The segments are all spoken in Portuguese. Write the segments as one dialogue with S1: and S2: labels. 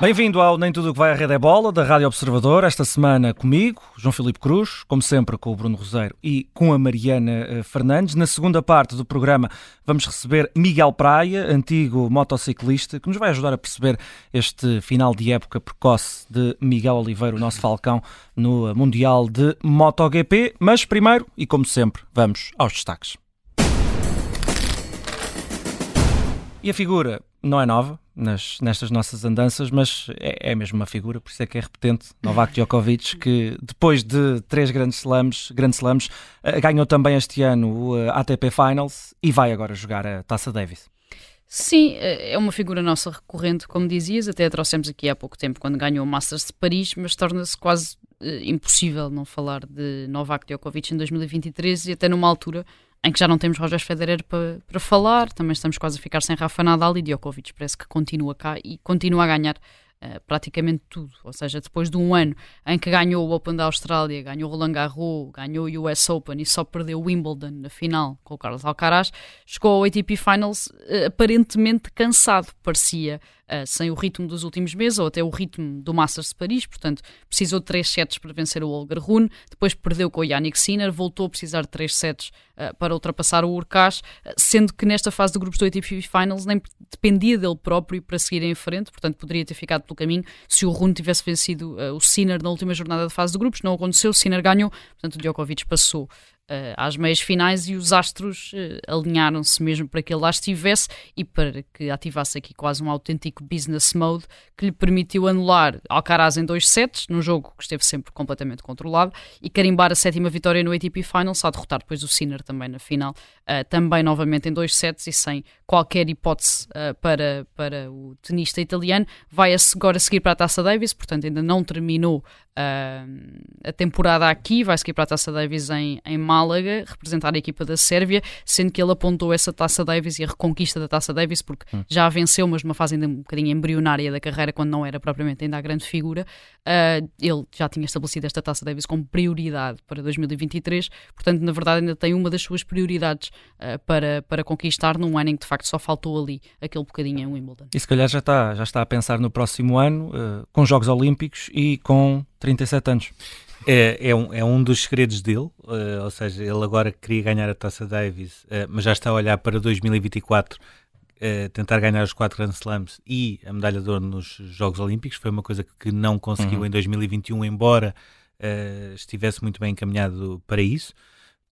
S1: Bem-vindo ao Nem Tudo o que vai à Rede é Bola, da Rádio Observador. Esta semana comigo, João Filipe Cruz, como sempre com o Bruno Roseiro e com a Mariana eh, Fernandes. Na segunda parte do programa vamos receber Miguel Praia, antigo motociclista, que nos vai ajudar a perceber este final de época precoce de Miguel Oliveira, o nosso falcão, no Mundial de MotoGP. Mas primeiro, e como sempre, vamos aos destaques. E a figura não é nova nas, nestas nossas andanças, mas é, é mesmo uma figura, por isso é que é repetente. Novak Djokovic, que depois de três grandes slams, grandes slams uh, ganhou também este ano o uh, ATP Finals e vai agora jogar a Taça Davis.
S2: Sim, eh, é uma figura nossa recorrente, como dizias, até a trouxemos aqui há pouco tempo quando ganhou o Masters de Paris, mas torna-se quase impossível não falar de Novak Djokovic em 2023 e até numa altura em que já não temos Roger Federer para, para falar, também estamos quase a ficar sem Rafa Nadal e Djokovic parece que continua cá e continua a ganhar uh, praticamente tudo. Ou seja, depois de um ano em que ganhou o Open da Austrália, ganhou o Roland Garros, ganhou o US Open e só perdeu o Wimbledon na final com o Carlos Alcaraz, chegou ao ATP Finals uh, aparentemente cansado, parecia uh, sem o ritmo dos últimos meses, ou até o ritmo do Masters de Paris, portanto, precisou de 3 sets para vencer o Olga Rune, depois perdeu com o Yannick Sinner, voltou a precisar de 3 sets uh, para ultrapassar o Urkaz, uh, sendo que nesta fase de grupos do ATP Finals nem dependia dele próprio para seguir em frente, portanto, poderia ter ficado pelo caminho se o Rune tivesse vencido o Sinner na última jornada de fase de grupos, não aconteceu, o Sinner ganhou, portanto, o Djokovic passou uh, às meias finais e os astros uh, alinharam-se mesmo para que ele lá estivesse e para que ativasse aqui quase um autêntico business mode que lhe permitiu anular Alcaraz em dois sets, num jogo que esteve sempre completamente controlado, e carimbar a sétima vitória no ATP Finals, a derrotar depois o Sinner também na final, uh, também novamente em dois sets e sem qualquer hipótese para, para o tenista italiano. Vai agora seguir para a Taça Davis, portanto ainda não terminou a temporada aqui, vai seguir para a Taça Davis em, em Málaga, representar a equipa da Sérvia, sendo que ele apontou essa Taça Davis e a reconquista da Taça Davis, porque hum. já a venceu, mas numa fase ainda um bocadinho embrionária da carreira, quando não era propriamente ainda a grande figura. Uh, ele já tinha estabelecido esta Taça Davis como prioridade para 2023, portanto, na verdade, ainda tem uma das suas prioridades uh, para, para conquistar num ano em que de facto só faltou ali aquele bocadinho em Wimbledon.
S1: E se calhar já está, já está a pensar no próximo ano, uh, com Jogos Olímpicos e com 37 anos.
S3: É, é, um, é um dos segredos dele, uh, ou seja, ele agora queria ganhar a Taça Davis, uh, mas já está a olhar para 2024, uh, tentar ganhar os quatro Grand Slams e a medalha de ouro nos Jogos Olímpicos. Foi uma coisa que não conseguiu uhum. em 2021, embora estivesse muito bem encaminhado para isso.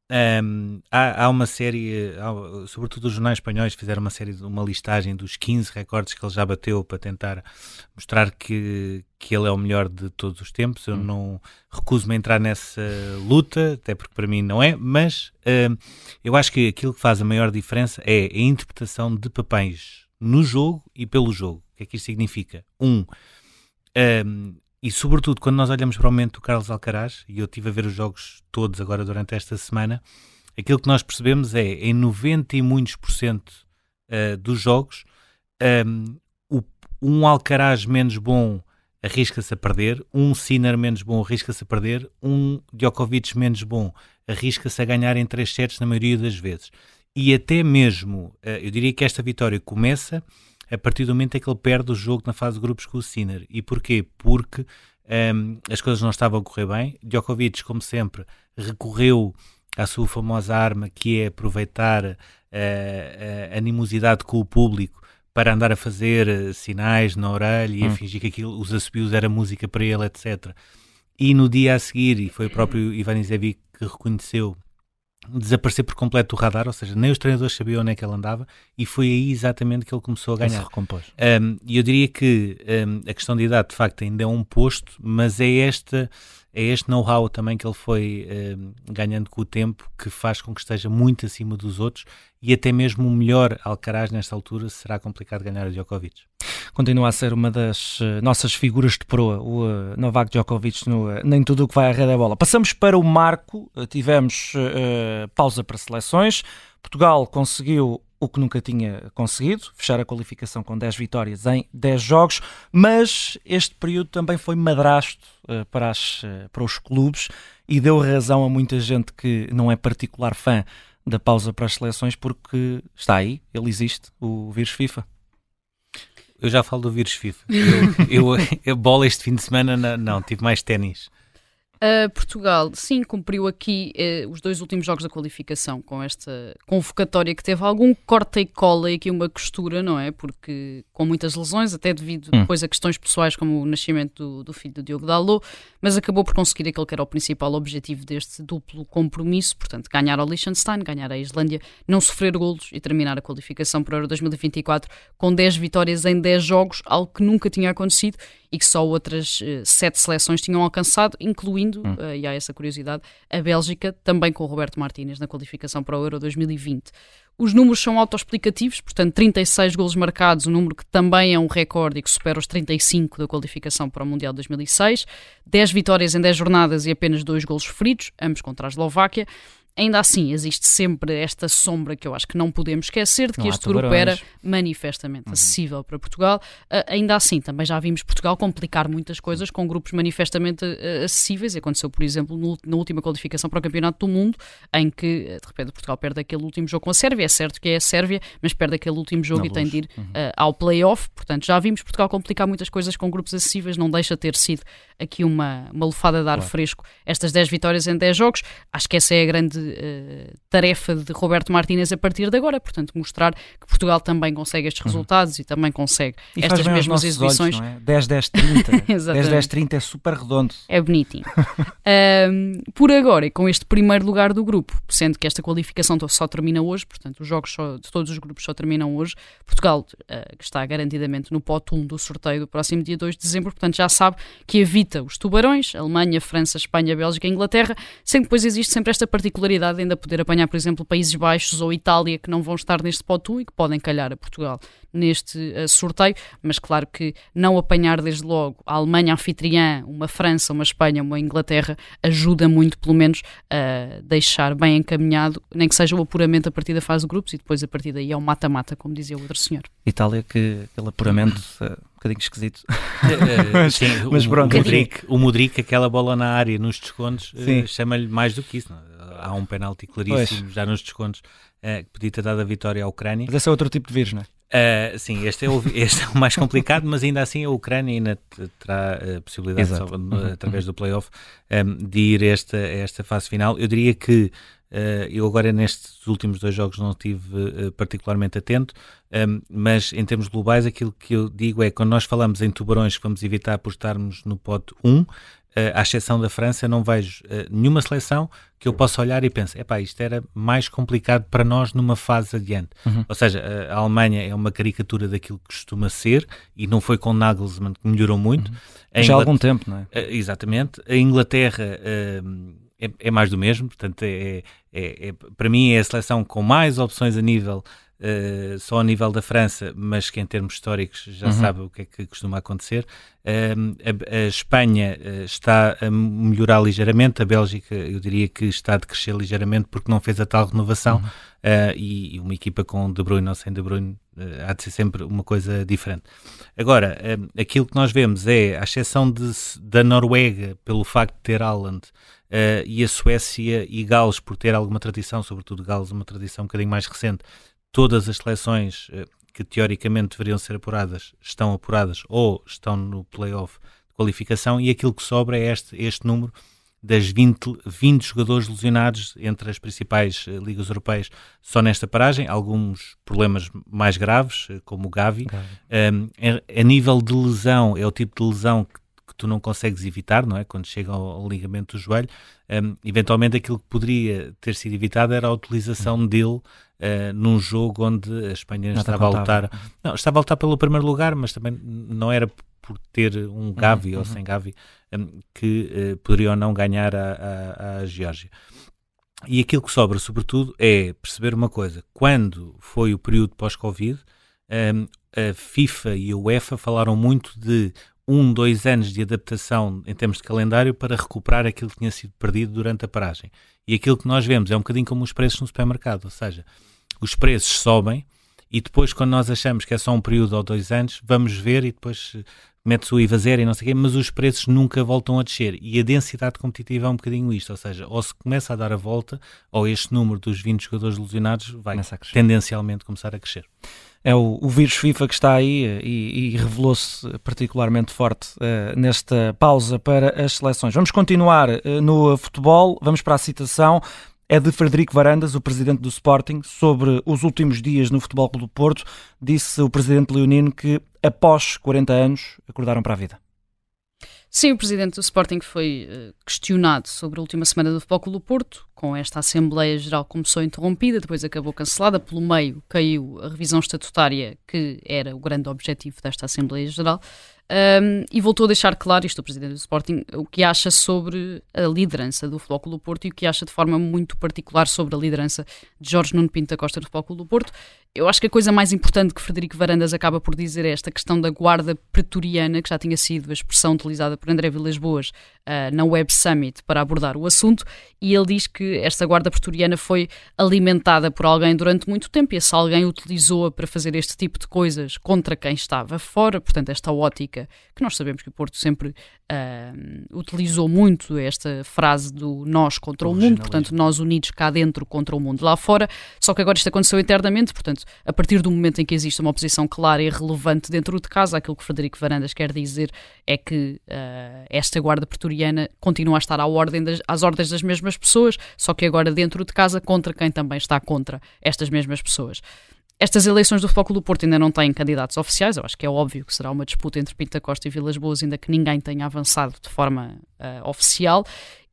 S3: Um, há, há, uma série, há, sobretudo os jornais espanhóis fizeram uma série, uma listagem dos 15 recordes que ele já bateu para tentar mostrar que, que ele é o melhor de todos os tempos. Eu hum. não recuso-me a entrar nessa luta, até porque para mim não é, mas um, eu acho que aquilo que faz a maior diferença é a interpretação de papéis no jogo e pelo jogo. O que é que isto significa? Um, um e sobretudo quando nós olhamos para o momento do Carlos Alcaraz, e eu estive a ver os jogos todos agora durante esta semana, aquilo que nós percebemos é, em 90 e muitos por cento uh, dos jogos, um, o, um Alcaraz menos bom arrisca-se a perder, um Sinner menos bom arrisca-se a perder, um Djokovic menos bom arrisca-se a ganhar em três sets na maioria das vezes. E até mesmo, uh, eu diria que esta vitória começa a partir do momento em que ele perde o jogo na fase de grupos com o Sinner. E porquê? Porque um, as coisas não estavam a correr bem. Djokovic, como sempre, recorreu à sua famosa arma, que é aproveitar uh, a animosidade com o público para andar a fazer uh, sinais na orelha e hum. a fingir que aquilo, os assobios era música para ele, etc. E no dia a seguir, e foi o próprio Ivan Izevic que reconheceu desaparecer por completo do radar, ou seja, nem os treinadores sabiam onde é que ele andava e foi aí exatamente que ele começou a ganhar. Um, e eu diria que um, a questão de idade, de facto, ainda é um posto, mas é esta é este know-how também que ele foi um, ganhando com o tempo que faz com que esteja muito acima dos outros e até mesmo o melhor Alcaraz nesta altura será complicado ganhar a Djokovic.
S1: Continua a ser uma das uh, nossas figuras de proa, o uh, Novak Djokovic, no, uh, nem tudo o que vai à rede é bola. Passamos para o marco, tivemos pausa para seleções, Portugal conseguiu o que nunca tinha conseguido, fechar a qualificação com 10 vitórias em 10 jogos, mas este período também foi madrasto uh, para, as, uh, para os clubes e deu razão a muita gente que não é particular fã da pausa para as seleções porque está aí, ele existe, o vírus FIFA.
S3: Eu já falo do vírus FIFA. Eu, eu, eu bola este fim de semana, não, tive mais ténis.
S2: Uh, Portugal, sim, cumpriu aqui uh, os dois últimos jogos da qualificação com esta convocatória que teve algum corte e cola e aqui uma costura, não é? Porque com muitas lesões, até devido hum. depois a questões pessoais como o nascimento do, do filho do Diogo Dalot, mas acabou por conseguir aquele que era o principal objetivo deste duplo compromisso, portanto, ganhar ao Liechtenstein, ganhar a Islândia, não sofrer golos e terminar a qualificação para o Euro 2024 com 10 vitórias em 10 jogos, algo que nunca tinha acontecido e que só outras uh, sete seleções tinham alcançado, incluindo, hum. uh, e há essa curiosidade, a Bélgica, também com o Roberto Martínez na qualificação para o Euro 2020. Os números são autoexplicativos, portanto, 36 golos marcados, um número que também é um recorde e que supera os 35 da qualificação para o Mundial 2006, 10 vitórias em 10 jornadas e apenas 2 golos feridos, ambos contra a Eslováquia. Ainda assim, existe sempre esta sombra que eu acho que não podemos esquecer de que não este grupo era manifestamente uhum. acessível para Portugal. Uh, ainda assim, também já vimos Portugal complicar muitas coisas com grupos manifestamente uh, acessíveis. Aconteceu, por exemplo, no, na última qualificação para o Campeonato do Mundo, em que de repente Portugal perde aquele último jogo com a Sérvia. É certo que é a Sérvia, mas perde aquele último jogo e tem de ir uhum. uh, ao play-off. Portanto, já vimos Portugal complicar muitas coisas com grupos acessíveis. Não deixa ter sido aqui uma, uma lufada de ar claro. fresco estas 10 vitórias em 10 jogos. Acho que essa é a grande uh, tarefa de Roberto Martínez a partir de agora, portanto, mostrar que Portugal também consegue estes uhum. resultados uhum. e também consegue e estas mesmas exibições.
S1: Olhos, é? 10, 10, 30. 10, 10, 30 é super redondo.
S2: É bonitinho. um, por agora, e com este primeiro lugar do grupo, sendo que esta qualificação só termina hoje, portanto, os jogos só, de todos os grupos só terminam hoje, Portugal, uh, que está garantidamente no pote 1 do sorteio do próximo dia 2 de dezembro, portanto, já sabe que evita os tubarões, Alemanha, França, Espanha, Bélgica e Inglaterra, sendo que depois existe sempre esta particularidade de ainda poder apanhar, por exemplo, Países Baixos ou Itália que não vão estar neste pote 1 e que podem calhar a Portugal neste uh, sorteio, mas claro que não apanhar desde logo a Alemanha anfitriã, uma França, uma Espanha, uma Inglaterra, ajuda muito, pelo menos, a deixar bem encaminhado, nem que seja o apuramento a partir da fase de grupos e depois a partir daí é o mata-mata, como dizia o outro senhor.
S1: Itália, que aquele apuramento é um bocadinho esquisito.
S3: mas, Sim, mas o, pronto. O Modric, o Modric, aquela bola na área nos descontos, uh, chama-lhe mais do que isso. Não? Há um penalti claríssimo pois. já nos descontos uh, que podia ter dado a vitória à Ucrânia.
S1: Mas esse é outro tipo de vírus, não é?
S3: Uh, sim, este é, o, este é o mais complicado, mas ainda assim a Ucrânia ainda terá a possibilidade, só, uhum, através uhum. do playoff, um, de ir a esta, esta fase final. Eu diria que uh, eu agora nestes últimos dois jogos não estive uh, particularmente atento, um, mas em termos globais aquilo que eu digo é quando nós falamos em tubarões que vamos evitar por estarmos no pote 1, uh, à exceção da França, não vejo uh, nenhuma seleção que eu possa olhar e pense, epá, isto era mais complicado para nós numa fase adiante. Uhum. Ou seja, a Alemanha é uma caricatura daquilo que costuma ser e não foi com Nagelsmann que melhorou muito.
S1: Uhum. Já há algum tempo, não
S3: é? Exatamente. A Inglaterra é, é, mais do mesmo, portanto, é, é, é, para mim é a seleção com mais opções a nível uh, só a nível da França, mas que em termos históricos já uhum. sabe o que é que costuma acontecer. Uh, a, a, Espanha uh, está a melhorar ligeiramente, a Bélgica eu diria que está a decrescer ligeiramente porque não fez a tal renovação uhum. e, e, uma equipa com De Bruyne ou sem De Bruyne há de ser sempre uma coisa diferente. Agora, aquilo que nós vemos é, à exceção de, da Noruega, pelo facto de ter Haaland, Uh, e a Suécia e Gales, por ter alguma tradição, sobretudo Gales, uma tradição um bocadinho mais recente, todas as seleções eh, que teoricamente deveriam ser apuradas estão apuradas ou estão no playoff de qualificação e aquilo que sobra é este, este número das 20, 20 jogadores lesionados entre as principais uh, ligas europeias só nesta paragem, alguns problemas mais graves, uh, como o Gavi. Um, a, nível de lesão, é o tipo de lesão que tu não consegues evitar, não é? Quando chega ao, ao ligamento do joelho, um, eventualmente aquilo que poderia ter sido evitado era a utilização uhum. dele uh, num jogo onde a Espanha estava a lutar. Não, estava a lutar pelo primeiro lugar, mas também não era por ter um Gavi uhum, ou uhum. sem Gavi um, que uh, poderia ou não ganhar a, a, a Geórgia. E aquilo que sobra, sobretudo, é perceber uma coisa: quando foi o período pós-Covid, um, a FIFA e a UEFA falaram muito de um, dois anos de adaptação em termos de calendário para recuperar aquilo que tinha sido perdido durante a paragem. E aquilo que nós vemos é um bocadinho como os preços no supermercado, ou seja, os preços sobem e depois, quando nós achamos que é só um período ou dois anos, vamos ver e depois eh, mete-se o IVA zero e não sei o quê, mas os preços nunca voltam a descer. E a densidade competitiva é um bocadinho isto, ou seja, ou se começa a dar a volta, ou este número dos 20 jogadores lesionados vai tendencialmente começar a crescer.
S1: É o, o vírus FIFA que está aí e, e revelou-se particularmente forte uh, nesta pausa para as seleções. Vamos continuar uh, no futebol, vamos para a citação. É de Frederico Varandas, o presidente do Sporting, sobre os últimos dias no Futebol Clube do Porto. Disse o presidente Leonino que, após 40 anos, acordaram para a vida.
S2: Sim, o presidente do Sporting foi uh, questionado sobre a última semana do Futebol Clube do Porto, com esta Assembleia Geral começou interrompida, depois acabou cancelada, pelo meio caiu a revisão estatutária, que era o grande objetivo desta Assembleia Geral, um, e voltou a deixar claro, isto o presidente do Sporting, o que acha sobre a liderança do Futebol Clube do Porto e o que acha de forma muito particular sobre a liderança de Jorge Nuno Pinto da Costa do Futebol Clube do Porto. Eu acho que a coisa mais importante que Frederico Varandas acaba por dizer é esta questão da guarda pretoriana, que já tinha sido a expressão utilizada por André Vilas Boas uh, na Web Summit para abordar o assunto, e ele diz que esta guarda pretoriana foi alimentada por alguém durante muito tempo e esse alguém utilizou-a para fazer este tipo de coisas contra quem estava fora, portanto, esta ótica que nós sabemos que o Porto sempre uh, utilizou muito esta frase do nós contra o, o mundo, portanto, nós unidos cá dentro contra o mundo lá fora, só que agora isto aconteceu internamente, portanto, a partir do momento em que existe uma oposição clara e relevante dentro de casa, aquilo que Frederico Varandas quer dizer é que uh, esta guarda pretoriana continua a estar à ordem das, às ordens das mesmas pessoas, só que agora dentro de casa contra quem também está contra estas mesmas pessoas. Estas eleições do Futebol Clube do Porto ainda não têm candidatos oficiais, eu acho que é óbvio que será uma disputa entre Pinta Costa e Vilas Boas, ainda que ninguém tenha avançado de forma uh, oficial.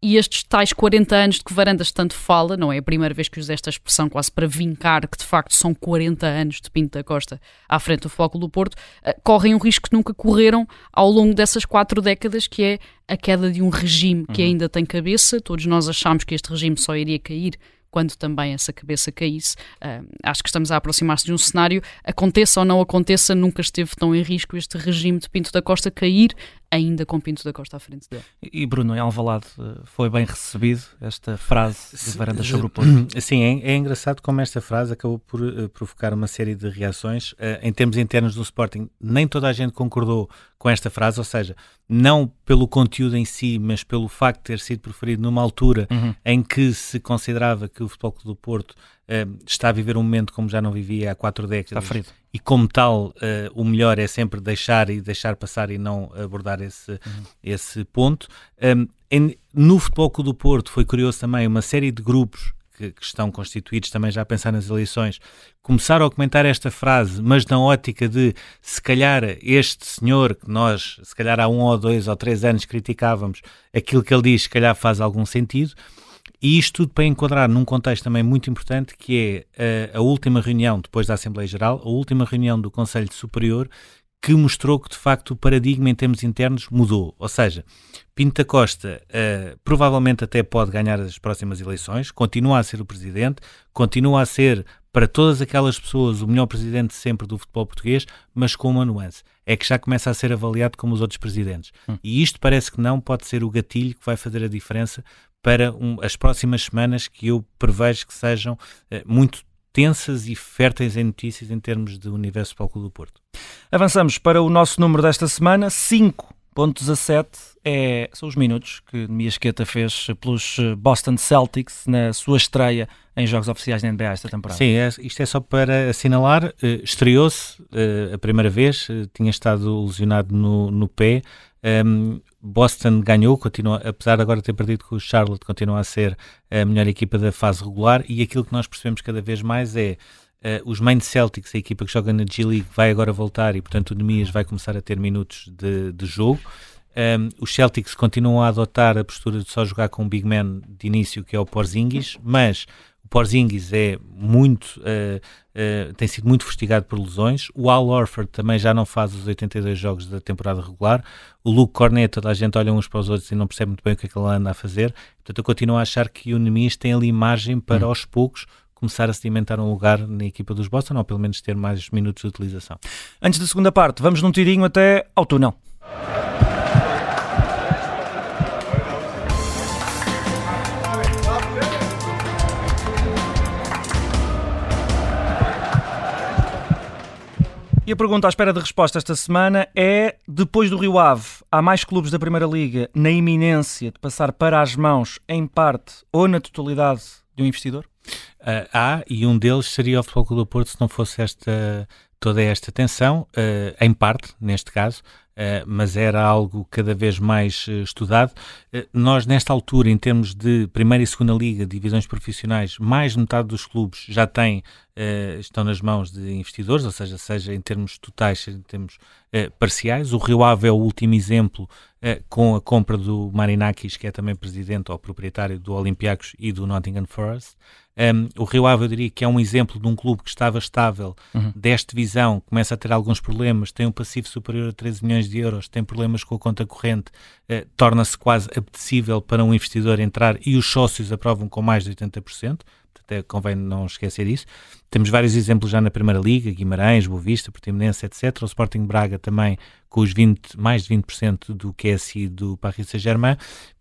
S2: E estes tais 40 anos de que Varandas tanto fala, não é a primeira vez que usa esta expressão quase para vincar que de facto são 40 anos de Pinto da Costa à frente do Futebol Clube do Porto, uh, correm um risco que nunca correram ao longo dessas quatro décadas, que é a queda de um regime que uhum. ainda tem cabeça. Todos nós achamos que este regime só iria cair quando também essa cabeça caísse. Uh, acho que estamos a aproximar-se de um cenário, aconteça ou não aconteça, nunca esteve tão em risco este regime de Pinto da Costa cair, ainda com Pinto da Costa à frente dele.
S1: E Bruno, em Alvalade eh, foi bem recebido esta frase de Varandas sobre o Porto?
S3: Sim, é, é, engraçado como esta frase acabou por uh, provocar uma série de reações. Uh, em termos internos do Sporting, nem toda a gente concordou com esta frase, ou seja, não pelo conteúdo em si, mas pelo facto de ter sido proferido numa altura uhum. em que se considerava que o Futebol Clube do Porto uh, está a viver um momento como já não vivia há quatro décadas.
S1: Está ferido.
S3: E como tal, uh, o melhor é sempre deixar e deixar passar e não abordar esse, uhum. esse ponto. Um, em, no Futebol Clube do Porto foi curioso também uma série de grupos que, que, estão constituídos também já a pensar nas eleições, começaram a comentar esta frase, mas na ótica de se calhar este senhor que nós, se calhar há um ou dois ou três anos criticávamos, aquilo que ele diz, se calhar faz algum sentido. E isto tudo para enquadrar num contexto também muito importante, que é a, a última reunião, depois da Assembleia Geral, a última reunião do Conselho Superior, que mostrou que de facto o paradigma em termos internos mudou. Ou seja, Pinto da Costa uh, provavelmente até pode ganhar as próximas eleições, continua a ser o presidente, continua a ser para todas aquelas pessoas o melhor presidente sempre do futebol português, mas com uma nuance. É que já começa a ser avaliado como os outros presidentes. Hum. E isto parece que não pode ser o gatilho que vai fazer a diferença para um, as próximas semanas que eu prevejo que sejam uh, muito tensas e férteis em notícias em termos de universo para o Clube do Porto.
S1: Avançamos para o nosso número desta semana, 5.17 é, são os minutos que Miasqueta fez pelos eh, Boston Celtics na sua estreia em jogos oficiais da NBA esta temporada.
S3: Sim, é, isto é só para assinalar. Uh, Estreou-se uh, a primeira vez, tinha estado lesionado no, no pé. Um, Boston ganhou, continua, apesar de agora ter perdido com o Charlotte, continua a ser a melhor equipa da fase regular. E aquilo que nós percebemos cada vez mais é Uh, os Main Celtics, a equipa que joga na G-League, vai agora voltar e, portanto, o Nemias vai começar a ter minutos de, de jogo. Um, os Celtics continuam a adotar a postura de só jogar com um big man de início, que é o Porzingis, mas o Porzingis é muito, uh, uh, tem sido muito fustigado por lesões. O Al Orford também já não faz os 82 jogos da temporada regular. O Luke Cornet, toda a gente olha uns para os outros e não percebe muito bem o que é que ele anda a fazer. Portanto, eu continuo a achar que o Neemias tem ali margem para, hum. aos poucos, começar a sedimentar um lugar na equipa dos Boston, ou pelo menos ter mais minutos de utilização.
S1: Antes da segunda parte, vamos num tirinho até ao túnel. E a pergunta à espera de resposta esta semana é: depois do Rio Ave, há mais clubes da Primeira Liga na iminência de passar para as mãos, em parte ou na totalidade, de um investidor?
S3: Uh, há, e um deles seria o Futebol Clube do Porto se não fosse esta toda esta tensão, em parte, neste caso, Uh, mas era algo cada vez mais uh, estudado. Uh, nós, nesta altura, em termos de primeira e segunda liga, divisões profissionais, mais de metade dos clubes já têm, estão nas mãos de investidores, ou seja, seja em termos totais, seja em termos parciais. O Rio Ave é o último exemplo com a compra do Marinakis, que é também presidente ou proprietário do Olympiacos e do Nottingham Forest. Um, o Rio Ave, eu diria que é um exemplo de um clube que estava estável, uhum. desta divisão, começa a ter alguns problemas, tem um passivo superior a 13 milhões de euros, tem problemas com a conta corrente, uh, torna-se quase apetecível para um investidor entrar e os sócios aprovam com mais de 80% até convém não esquecer isso. Temos vários exemplos já na Primeira Liga, Guimarães, Boa Vista, Portimonense, etc. O Sporting Braga também com os 20, mais de 20% do QSI do Paris Saint-Germain.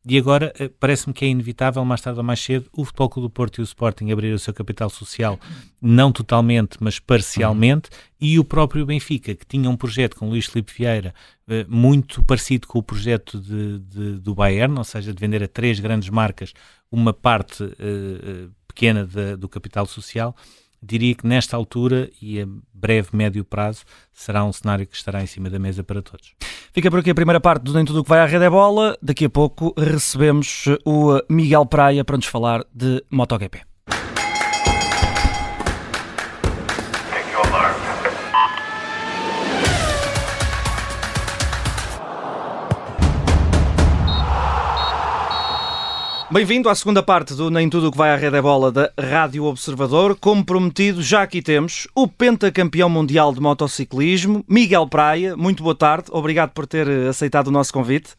S3: E agora eh, parece-me que é inevitável, mais tarde ou mais cedo, o Futebol Clube do Porto e o Sporting abrir o seu capital social, não totalmente, mas parcialmente, e o próprio Benfica, que tinha um projeto com Luís Filipe Vieira eh, muito parecido com o projeto de, de, do Bayern, ou seja, de vender a três grandes marcas uma parte uh, pequena de, do capital social, diria que nesta altura e a breve, médio prazo, será um cenário que estará em cima da mesa para todos.
S1: Fica por aqui a primeira parte do Nem Tudo o que vai à Rede é Bola. Daqui a pouco recebemos o Miguel Praia para nos falar de MotoGP. Bem-vindo à segunda parte do Nem Tudo o que vai à Rede é Bola da Rádio Observador. Como prometido, já aqui temos o pentacampeão mundial de motociclismo, Miguel Praia. Muito boa tarde, obrigado por ter aceitado o nosso convite.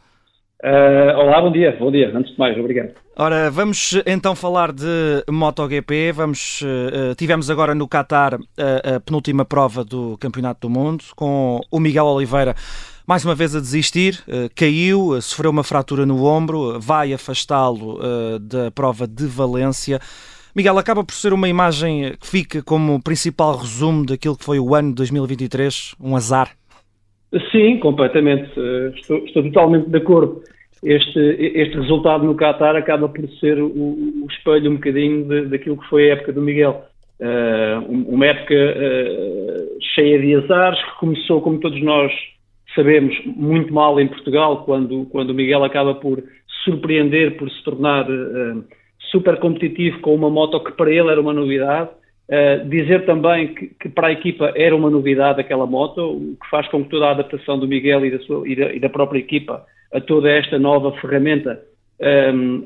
S4: Uh, olá, bom dia, bom dia, antes de mais, obrigado.
S1: Ora, vamos então falar de MotoGP. Vamos, uh, tivemos agora no Qatar a, a penúltima prova do Campeonato do Mundo com o Miguel Oliveira mais uma vez a desistir, uh, caiu, uh, sofreu uma fratura no ombro, vai afastá-lo da prova de Valência. Miguel, acaba por ser uma imagem que fica como principal resumo daquilo que foi o ano de 2023, um azar.
S4: Sim, completamente. Estou, estou totalmente de acordo. Este, este resultado no Qatar acaba por ser o, o espelho um bocadinho de, daquilo que foi a época do Miguel. Uh, uma época uh, cheia de azares, que começou, como todos nós sabemos muito mal em Portugal, quando, quando o Miguel acaba por surpreender, por se tornar uh, super competitivo com uma moto que para ele era uma novidade. Uh, dizer também que, que, para a equipa era uma novidade aquela moto, o que faz com que toda a adaptação do Miguel e da, sua, e da, e da própria equipa a toda esta nova ferramenta um, ehm,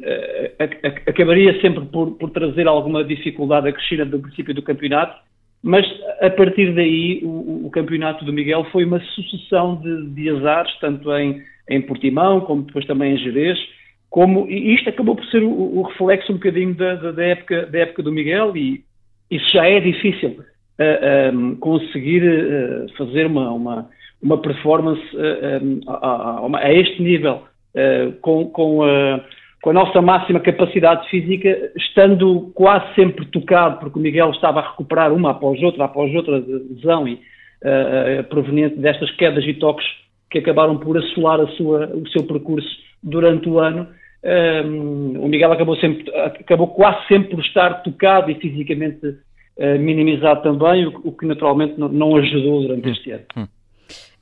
S4: a, a, acabaria sempre por, por, trazer alguma dificuldade a Cristina do princípio do campeonato, mas a partir daí o, o campeonato do Miguel foi uma sucessão de, de azares, tanto em, em Portimão como depois também em Jerez, como, e isto acabou por ser o, o reflexo um bocadinho da, da, época, da época do Miguel e isso já é difícil uh, um, conseguir uh, fazer uma, uma, uma performance uh, um, a, a, a, este nível com, com a com a nossa máxima capacidade física, estando quase sempre tocado, porque o Miguel estava a recuperar uma após outra, após outra lesão e, uh, proveniente destas quedas e toques que acabaram por assolar sua, o seu percurso durante o ano. Um, o Miguel acabou, sempre, acabou quase sempre por estar tocado e fisicamente uh, minimizado também, o, o, que naturalmente não, não ajudou durante este ano. Hum.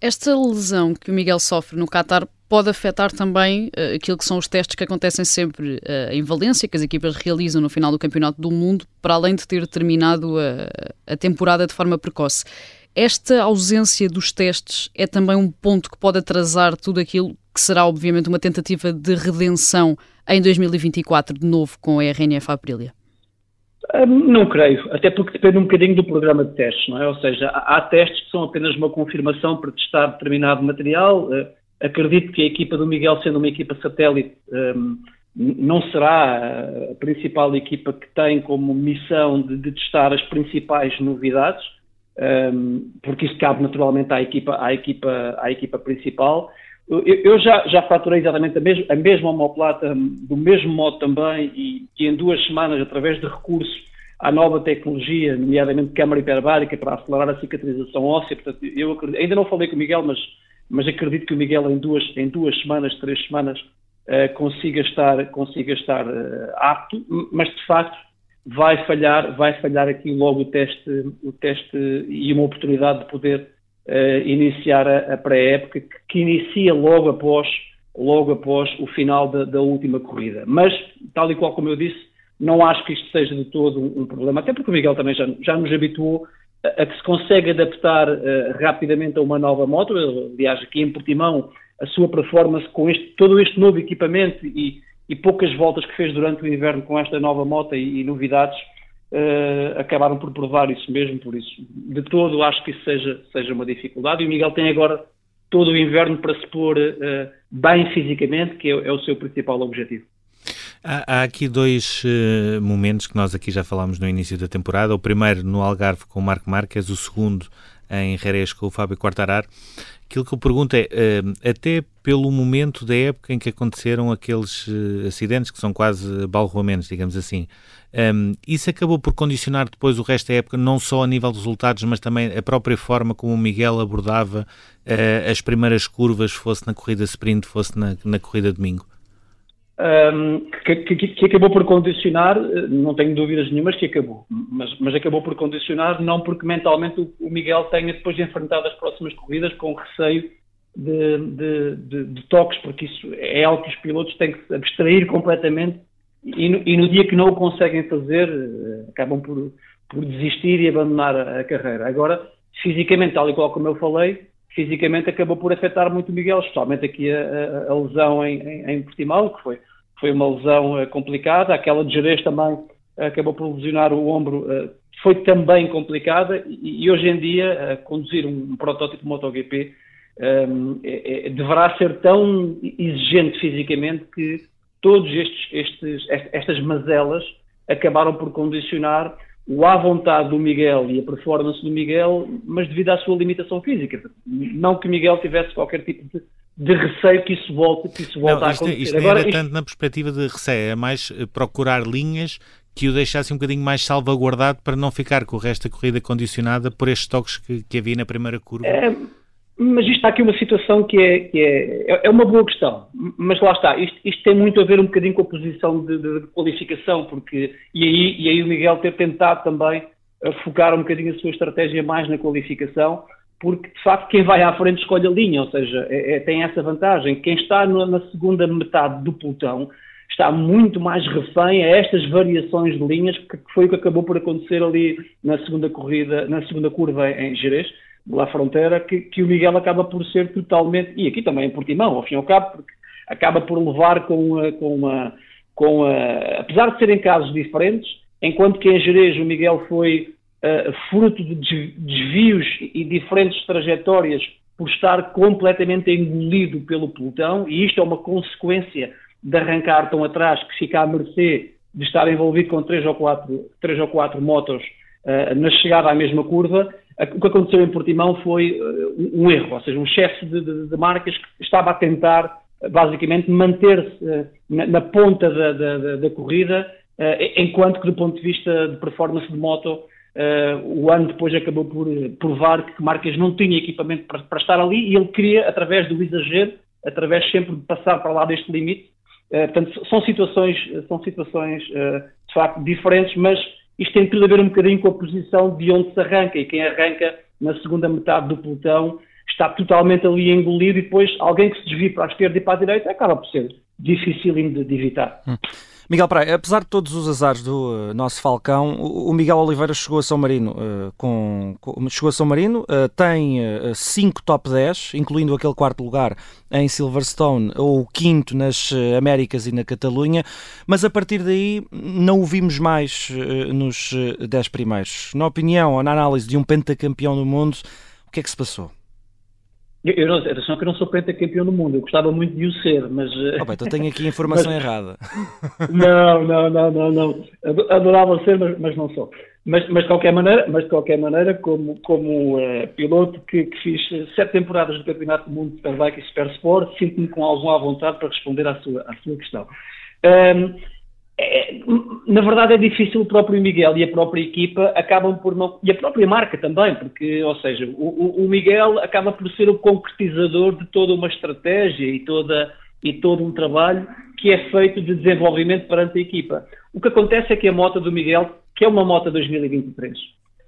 S2: Esta lesão que o Miguel sofre no Qatar pode afetar também uh, aquilo que são os testes que acontecem sempre uh, em Valência, que as equipas realizam no final do Campeonato do Mundo, para além de ter terminado a, a temporada de forma precoce. Esta ausência dos testes é também um ponto que pode atrasar tudo aquilo que será, obviamente, uma tentativa de redenção em 2024, de novo, com a RNF Aprilia?
S4: Não creio, até porque depende um bocadinho do programa de testes, não é? Ou seja, há, testes que são apenas uma confirmação para testar determinado material. Uh, acredito que a equipa do Miguel, sendo uma equipa satélite, um, não será a principal equipa que tem como missão de, de testar as principais novidades, porque isso cabe naturalmente à equipa, à equipa, à equipa principal. Eu, já, já exatamente a, mes a mesma homoplata, do mesmo modo também, e, e, em duas semanas, através de recurso à nova tecnologia, nomeadamente câmara hiperbárica, para acelerar a cicatrização óssea. Portanto, eu acredito, ainda não falei com o Miguel, mas, mas acredito que o Miguel, em duas, em duas semanas, três semanas, uh, consiga estar, consiga estar uh, apto, mas de facto vai falhar, vai falhar aqui logo o teste, o teste e uma oportunidade de poder uh, iniciar a, a pré-época que, que, inicia logo após, logo após o final da, da, última corrida. Mas, tal e qual como eu disse, não acho que isto seja de todo um, um problema, até porque o Miguel também já, já nos habituou a, a que se consegue adaptar uh, rapidamente a uma nova moto. Aliás, aqui em Portimão, a sua performance com este, todo este novo equipamento e, e poucas voltas que fez durante o inverno com esta nova moto e, e novidades, uh, acabaram por provar isso mesmo, por isso, de todo, acho que isso seja, seja uma dificuldade. E o Miguel tem agora todo o inverno para se pôr uh, bem fisicamente, que é, é, o seu principal objetivo.
S3: Há, aqui dois uh, momentos que nós aqui já falámos no início da temporada. O primeiro no Algarve com o Marco Marques, o segundo em Jerez com o Fábio Quartararo. Aquilo que eu pergunto é, até pelo momento da época em que aconteceram aqueles acidentes que são quase balroamentos, digamos assim, um, isso acabou por condicionar depois o resto da época, não só a nível dos resultados, mas também a própria forma como o Miguel abordava uh, as primeiras curvas, fosse na corrida sprint, fosse na, na corrida domingo.
S4: Um, que, que, que, acabou por condicionar, eh, não tenho dúvidas nenhumas que acabou, mas, mas acabou por condicionar não porque mentalmente o, o, Miguel tenha depois de enfrentar as próximas corridas com receio de, de, de, de toques, porque isso é algo que os pilotos têm que abstrair completamente e no, e no, dia que não o conseguem fazer, eh, acabam por, por desistir e abandonar a, carreira. Agora, fisicamente, tal e qual como eu falei, fisicamente acabou por afetar muito o Miguel, especialmente aqui a, a, a lesão em, em, em, Portimão, que foi, foi uma lesão uh, complicada, aquela de Jerez também uh, acabou por lesionar o ombro, foi também complicada, e, e hoje em dia conduzir um, um protótipo MotoGP um, é, é, deverá ser tão exigente fisicamente que todos estes, estes, estas mazelas acabaram por condicionar o à vontade do Miguel e a performance do Miguel, mas devido à sua limitação física. Não que Miguel tivesse qualquer tipo de, de receio que isso volte, que isso volte
S3: não,
S4: a acontecer.
S3: Isto não era isto... tanto na perspectiva de receio, é mais eh, procurar linhas que o deixasse um bocadinho mais salvaguardado para não ficar com o resto da corrida condicionada por estes toques que, que havia na primeira curva.
S4: É mas isto está aqui uma situação que é, que é, é uma boa questão, mas lá está, isto, isto tem muito a ver um bocadinho com a posição de, de, de qualificação, porque, e aí, e aí o Miguel ter tentado também focar um bocadinho a sua estratégia mais na qualificação, porque de facto quem vai à frente escolhe a linha, ou seja, é, é, tem essa vantagem. Quem está na, na segunda metade do pelotão está muito mais refém a estas variações de linhas, que foi o que acabou por acontecer ali na segunda corrida, na segunda curva em Jerez La Fronteira, que, que, o Miguel acaba por ser totalmente, e aqui também em Portimão, ao fim e ao cabo, porque acaba por levar com, a, com uma, com a, apesar de serem casos diferentes, enquanto que em Jerez o Miguel foi uh, fruto de desvios e diferentes trajetórias por estar completamente engolido pelo pelotão, e isto é uma consequência de arrancar tão atrás que fica à mercê de estar envolvido com três ou quatro, três ou quatro motos uh, na chegada à mesma curva, o que aconteceu em Portimão foi uh, um erro, ou seja, um chefe de, de, de, marcas que estava a tentar, uh, basicamente, manter-se uh, na, na, ponta da, da, da corrida, enquanto que, do ponto de vista de performance de moto, o ano depois acabou por provar que Marques não tinha equipamento para, para, estar ali e ele queria, através do exagero, através sempre de passar para lá deste limite. portanto, são situações, são situações de facto diferentes, mas isto tem tudo a ver um bocadinho com a posição de onde se arranca, e quem arranca na segunda metade do pelotão está totalmente ali engolido e depois alguém que se desvia para a esquerda e para a direita acaba por ser difícil de, de evitar. Hum.
S1: Miguel Praia, apesar de todos os azares do uh, nosso Falcão, o, o, Miguel Oliveira chegou a São Marino uh, com, com, chegou a São Marino, uh, tem 5 top 10, incluindo aquele quarto lugar em Silverstone, ou o quinto nas Américas e na Catalunha, mas a partir daí não o vimos mais nos 10 primeiros. Na opinião ou na análise de um pentacampeão do mundo, o que é que se passou?
S4: Eu não, atenção que eu não sou pentacampeão do mundo, eu gostava muito de o ser, mas...
S1: Oh, bem, então tenho aqui informação mas, errada.
S4: Não, não, não, não, não. Adorava ser, mas, mas não sou. Mas, mas, de qualquer maneira, mas de qualquer maneira, como, como uh, piloto que, que, fiz sete temporadas do Campeonato do Mundo de Superbike e Super Sport, sinto-me com alguma vontade para responder à sua, à sua questão. Um, é, na verdade é difícil o próprio Miguel e a própria equipa acabam por não, e a própria marca também, porque, ou seja, o, o Miguel acaba por ser o concretizador de toda uma estratégia e toda, e todo um trabalho que é feito de desenvolvimento perante a equipa. O que acontece é que a moto do Miguel, que é uma moto 2023,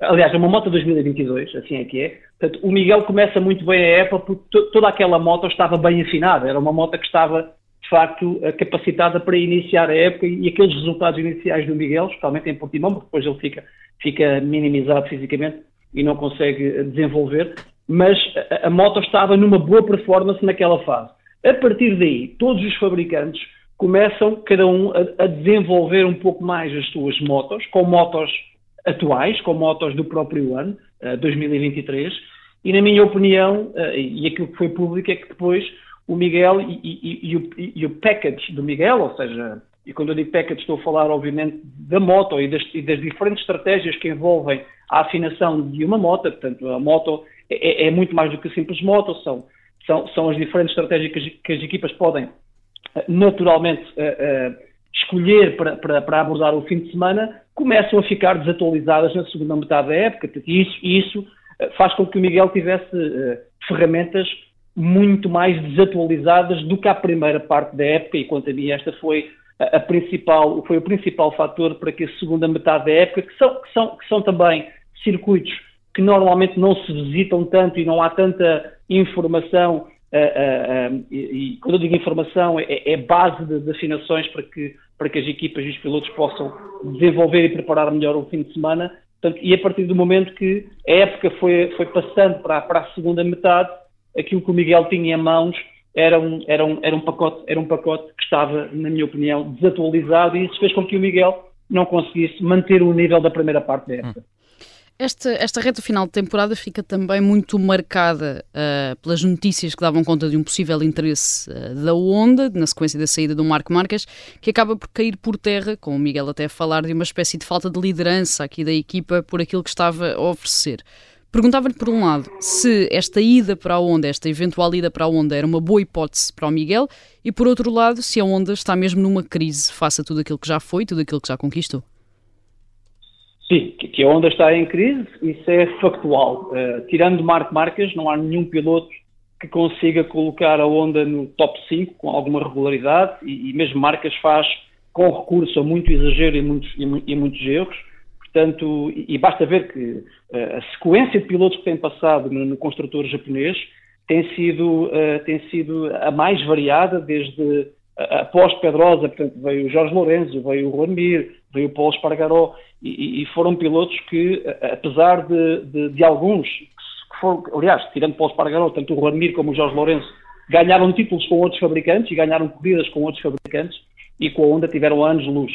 S4: aliás, é uma moto 2022, assim é que é, portanto, o Miguel começa muito bem a época porque toda aquela moto estava bem afinada, era uma moto que estava de facto capacitada para iniciar a época e aqueles resultados iniciais do Miguel, especialmente em Portimão, porque depois ele fica, fica minimizado fisicamente e não consegue desenvolver, mas a, a moto estava numa boa performance naquela fase. A partir daí, todos os fabricantes começam, cada um, a, a desenvolver um pouco mais as suas motos, com motos atuais, com motos do próprio ano, uh, 2023, e na minha opinião, uh, e aquilo que foi público, é que depois o Miguel e, e, e, o, e, o, package do Miguel, ou seja, e quando eu digo package estou a falar obviamente da moto e das, das diferentes estratégias que envolvem a afinação de uma moto, portanto a moto é, é, é muito mais do que simples moto, são, são, são as diferentes estratégias que as, que as equipas podem eh, naturalmente uh, uh, escolher para, para, para, abordar o fim de semana, começam a ficar desatualizadas na segunda metade da época, e isso, isso uh, faz com que o Miguel tivesse ferramentas muito mais desatualizadas do que a primeira parte da época, e quanto a mim esta foi a, principal, foi o principal fator para que a segunda metade da época, que são, que são, que são também circuitos que normalmente não se visitam tanto e não há tanta informação, uh, uh, uh, e, e, quando eu digo informação, é, é base de, de, afinações para que, para que as equipas e os pilotos possam desenvolver e preparar melhor o fim de semana. Portanto, e a partir do momento que a época foi, foi passando para, para a segunda metade, aquilo que o Miguel tinha em mãos era um, era, um, era, um pacote, era um pacote que estava, na minha opinião, desatualizado e isso fez com que o Miguel não conseguisse manter o nível da primeira parte época. Hum.
S2: Esta, esta reta final de temporada fica também muito marcada uh, pelas notícias que davam conta de um possível interesse uh, da Honda, na sequência da saída do Marco Marques, que acaba por cair por terra, com o Miguel até a falar de uma espécie de falta de liderança aqui da equipa por aquilo que estava a oferecer. Perguntava-lhe, por um lado, se esta ida para a Honda, esta eventual ida para a Honda, era uma boa hipótese para o Miguel, e por outro lado, se a Honda está mesmo numa crise face a tudo aquilo que já foi, tudo aquilo que já conquistou.
S4: Sim, que a Honda está em crise, isso é factual. Uh, tirando Marco Marques, não há nenhum piloto que consiga colocar a Honda no top 5 com alguma regularidade, e, e mesmo Marques faz com recurso a muito exagero e muitos, e, e muitos erros. Portanto, e, basta ver que uh, a sequência de pilotos que tem passado no, construtor japonês tem sido, uh, tem sido a mais variada desde após Pedrosa, portanto, veio o Jorge Lourenço, veio o Juan Mir, veio o Paulo Espargaró, e, foram pilotos que, apesar de, de, de alguns, que foram, aliás, tirando Paulo Espargaró, tanto o Juan Mir como o Jorge Lourenço, ganharam títulos com outros fabricantes e ganharam corridas com outros fabricantes, e com a Honda tiveram anos de luz.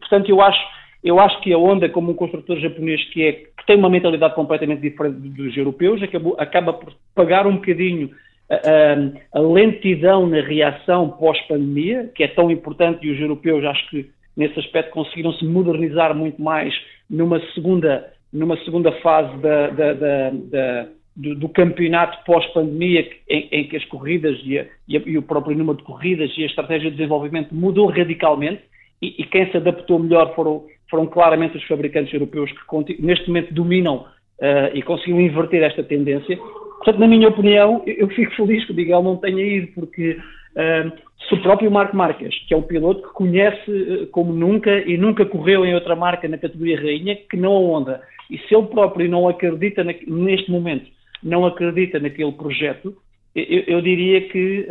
S4: portanto, eu acho eu acho que a Honda, como um construtor japonês que, é, que tem uma mentalidade completamente diferente dos europeus, acabou, acaba por pagar um bocadinho a, a, a lentidão na reação pós-pandemia, que é tão importante, e os europeus acho que nesse aspecto conseguiram se modernizar muito mais numa segunda, numa segunda fase da, da, da, do, do, campeonato pós-pandemia, em, em, que as corridas e, a, e, o próprio número de corridas e a estratégia de desenvolvimento mudou radicalmente, e, e quem se adaptou melhor foram, foram claramente os fabricantes europeus que neste momento dominam uh, e conseguiram inverter esta tendência. Portanto, na minha opinião, eu fico feliz que o Miguel não tenha ido, porque uh, se o próprio Marco Marques, que é um piloto que conhece uh, como nunca e nunca correu em outra marca na categoria rainha, que não a Honda, e se ele próprio não acredita na, neste momento, não acredita naquele projeto, eu, eu diria que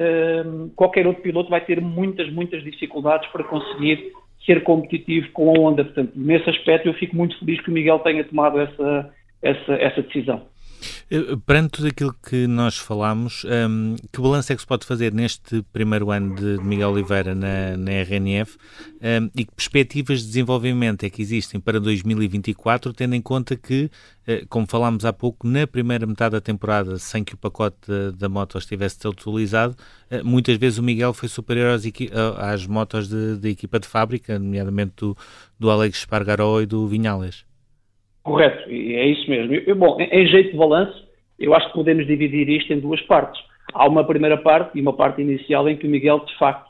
S4: qualquer outro piloto vai ter muitas, muitas dificuldades para conseguir ser competitivo com a Honda. Portanto, nesse aspecto eu fico muito feliz que o Miguel tenha tomado essa, essa, essa decisão.
S3: Eh, perante tudo aquilo que nós falámos, um, que balanço é que se pode fazer neste primeiro ano de Miguel Oliveira na, na RNF um, e que perspectivas de desenvolvimento é que existem para 2024, tendo em conta que, uh, como falámos há pouco, na primeira metade da temporada, sem que o pacote da, moto estivesse atualizado, uh, muitas vezes o Miguel foi superior às, motos da equipa de fábrica, nomeadamente do, do Alex Spargaró e do Vinhales.
S4: Correto, é isso mesmo. Eu, bom, em jeito de balanço, eu acho que podemos dividir isto em duas partes. Há uma primeira parte e uma parte inicial em que o Miguel, de facto,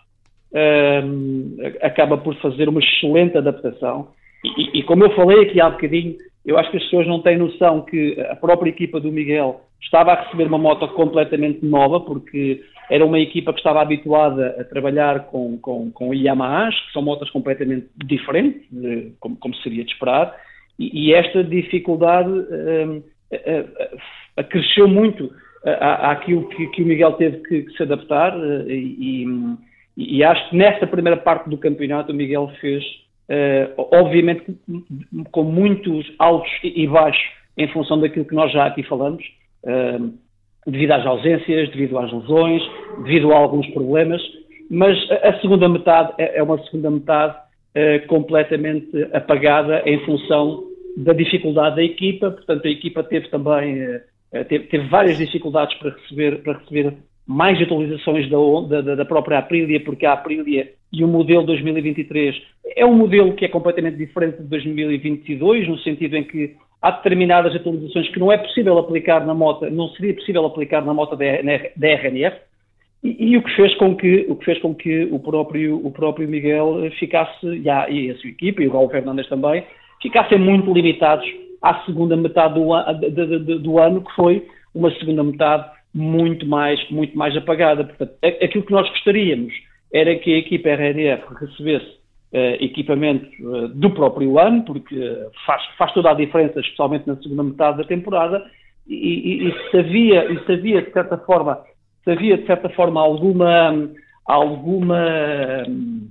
S4: um, acaba por fazer uma excelente adaptação. E, e, como eu falei aqui há bocadinho, eu acho que as pessoas não têm noção que a própria equipa do Miguel estava a receber uma moto completamente nova, porque era uma equipa que estava habituada a trabalhar com, com, com Yamahas, que são motas completamente diferentes, de, como, como seria de esperar, e, esta dificuldade uh, uh, acresceu muito àquilo que, que, o Miguel teve que, que se adaptar, e, e, e, acho que nesta primeira parte do campeonato o Miguel fez, obviamente, com muitos altos e baixos em função daquilo que nós já aqui falamos devido às ausências, devido às lesões, devido a alguns problemas, mas a segunda metade é, é uma segunda metade uh, completamente apagada em função da dificuldade da equipa, portanto a equipa teve também uh, teve, teve, várias dificuldades para receber, para receber mais atualizações da, da, da, própria Aprilia, porque a Aprilia e o modelo 2023 é um modelo que é completamente diferente de 2022, no sentido em que há determinadas atualizações que não é possível aplicar na moto, não seria possível aplicar na moto da, RNF, e, e, o que fez com que o que fez com que o próprio o próprio Miguel ficasse e a sua equipa e o Raul Fernandes também ficassem muito limitados à segunda metade do, do, do, do ano que foi uma segunda metade muito mais muito mais apagada. Portanto aquilo que nós gostaríamos era que a equipa RNF recebesse uh, equipamento uh, do próprio ano, porque faz, faz toda a diferença, especialmente na segunda metade da temporada, e, e, e havia, e se havia, de certa forma, se havia, de certa forma, alguma, alguma hum,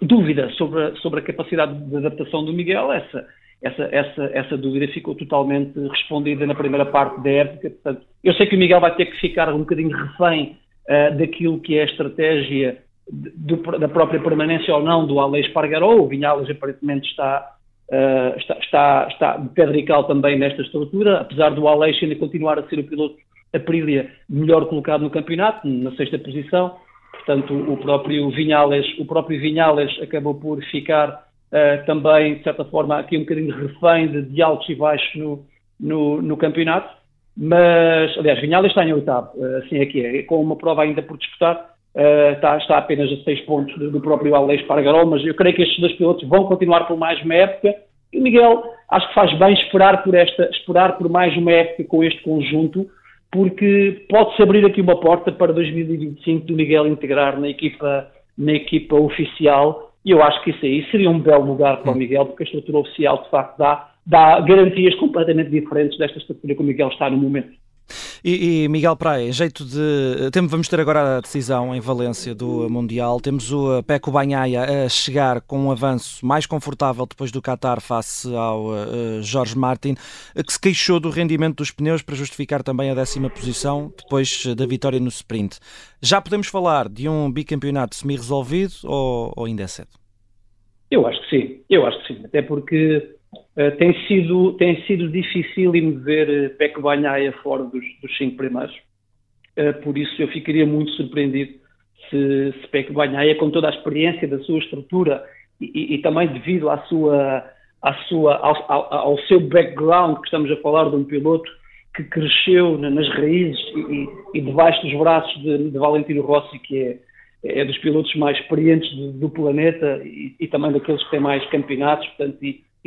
S4: dúvida sobre a, sobre a capacidade de adaptação do Miguel, essa, essa, essa, essa dúvida ficou totalmente respondida na primeira parte da época. Portanto, eu sei que o Miguel vai ter que ficar um bocadinho refém uh, daquilo que é a estratégia do, da própria permanência ou não do Aleix Pargaró. O Vinhales aparentemente está, uh, está, está, está de pedrical também nesta estrutura, apesar do Aleix ainda continuar a ser o piloto Aprilia melhor colocado no campeonato, na sexta posição. Portanto, o próprio Vinhales, o próprio Vinhales acabou por ficar uh, também, de certa forma, aqui um bocadinho refém de, de altos e baixos no, no, no campeonato. Mas, aliás, Vinhales está em oitavo, uh, assim é que é, com uma prova ainda por disputar Uh, está, está, apenas a 6 pontos do próprio Aleix Pargarol, mas eu creio que estes dois pilotos vão continuar por mais uma época. E Miguel acho que faz bem esperar por, esta, esperar por mais uma época com este conjunto, porque pode-se abrir aqui uma porta para 2025 do Miguel integrar na equipa, na equipa oficial. E eu acho que isso aí seria um belo lugar para o Miguel, porque a estrutura oficial de facto dá, dá garantias completamente diferentes desta estrutura que o Miguel está no momento.
S1: E, e, Miguel Praia, jeito de. Temos, vamos ter agora a decisão em Valência do Mundial. Temos o Peco Banhaia a chegar com um avanço mais confortável depois do Qatar face ao uh, Jorge Martin, que se queixou do rendimento dos pneus para justificar também a décima posição depois da vitória no sprint. Já podemos falar de um bicampeonato semi-resolvido ou, ou ainda é cedo?
S4: Eu acho que sim, eu acho que sim, até porque Uh, tem, sido, tem sido difícil me ver uh, Peco Banhaia fora dos, dos cinco primeiros. Uh, por isso eu ficaria muito surpreendido se, se Banhaia, com toda a experiência da sua estrutura e, e, e também devido à sua, à sua, ao, ao, ao, seu background, que estamos a falar de um piloto que cresceu nas raízes e, e debaixo dos braços de, de, Valentino Rossi, que é, é dos pilotos mais experientes do, do planeta e, também daqueles que têm mais campeonatos, portanto,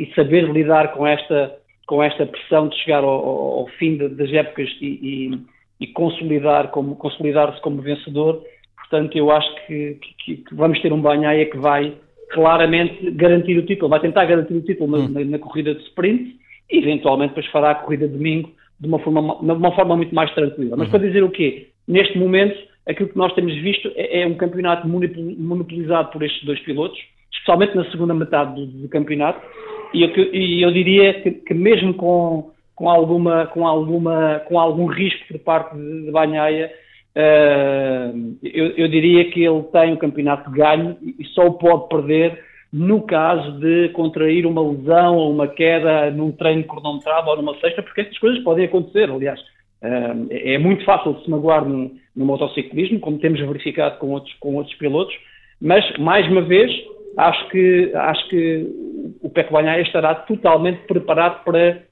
S4: e, saber lidar com esta, com esta pressão de chegar ao, ao fim de, das épocas e, e, e consolidar como, consolidar-se como vencedor. Portanto, eu acho que, que, que, vamos ter um Banhaia que vai claramente garantir o título, vai tentar garantir o título na, hum. na, na corrida de sprint e eventualmente depois fará a corrida de domingo de uma forma, de uma forma muito mais tranquila. Mas uhum. para dizer o quê? Neste momento, aquilo que nós temos visto é, é um campeonato monopolizado por estes dois pilotos, especialmente na segunda metade do, do campeonato, e eu, e eu diria que, que, mesmo com, com, alguma, com, alguma, com algum risco por parte de, de Banhaia, uh, eu, eu, diria que ele tem o campeonato de ganho e só o pode perder no caso de contrair uma lesão ou uma queda num treino cronometrado ou numa sexta, porque essas coisas podem acontecer, aliás. Uh, é muito fácil se magoar no, no motociclismo, como temos verificado com outros, com outros pilotos, mas, mais uma vez, acho que, acho que o Peco Banhaia estará totalmente preparado para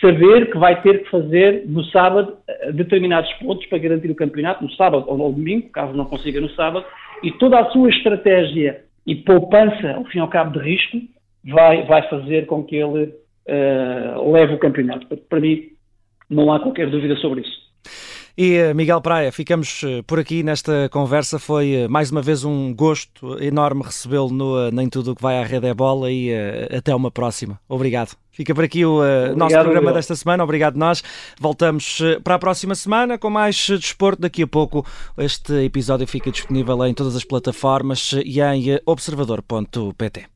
S4: saber que vai ter que fazer no sábado eh, determinados pontos para garantir o campeonato, no sábado ou no domingo, caso não consiga no sábado, e toda a sua estratégia e poupança, ao fim e ao cabo, de risco, vai, vai fazer com que ele uh, leve o campeonato. Para mim, não há qualquer dúvida sobre isso.
S1: E eh, Miguel Praia, ficamos eh, por aqui nesta conversa. Foi eh, mais uma vez um gosto enorme recebê-lo no Nem Tudo o que vai à rede é bola e até uma próxima. Obrigado. Fica por aqui o Obrigado, nosso programa desta semana. Obrigado nós. Voltamos para a próxima semana com mais desporto. Daqui a pouco este episódio fica disponível em todas as plataformas e em observador.pt.